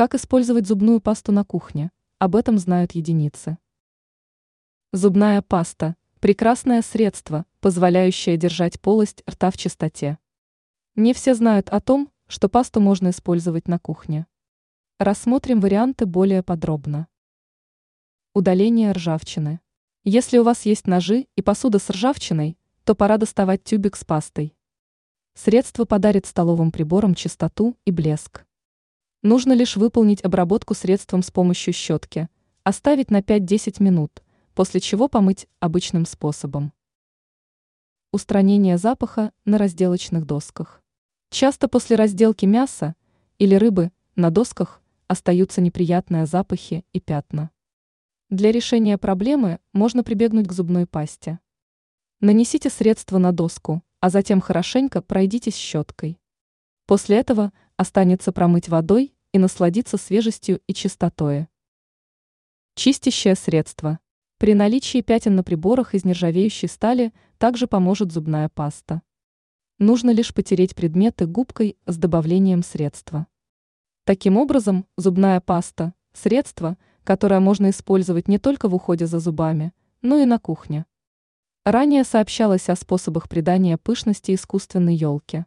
Как использовать зубную пасту на кухне? Об этом знают единицы. Зубная паста – прекрасное средство, позволяющее держать полость рта в чистоте. Не все знают о том, что пасту можно использовать на кухне. Рассмотрим варианты более подробно. Удаление ржавчины. Если у вас есть ножи и посуда с ржавчиной, то пора доставать тюбик с пастой. Средство подарит столовым приборам чистоту и блеск. Нужно лишь выполнить обработку средством с помощью щетки, оставить на 5-10 минут, после чего помыть обычным способом. Устранение запаха на разделочных досках. Часто после разделки мяса или рыбы на досках остаются неприятные запахи и пятна. Для решения проблемы можно прибегнуть к зубной пасте. Нанесите средство на доску, а затем хорошенько пройдитесь щеткой. После этого останется промыть водой и насладиться свежестью и чистотой. Чистящее средство. При наличии пятен на приборах из нержавеющей стали также поможет зубная паста. Нужно лишь потереть предметы губкой с добавлением средства. Таким образом, зубная паста – средство, которое можно использовать не только в уходе за зубами, но и на кухне. Ранее сообщалось о способах придания пышности искусственной елке.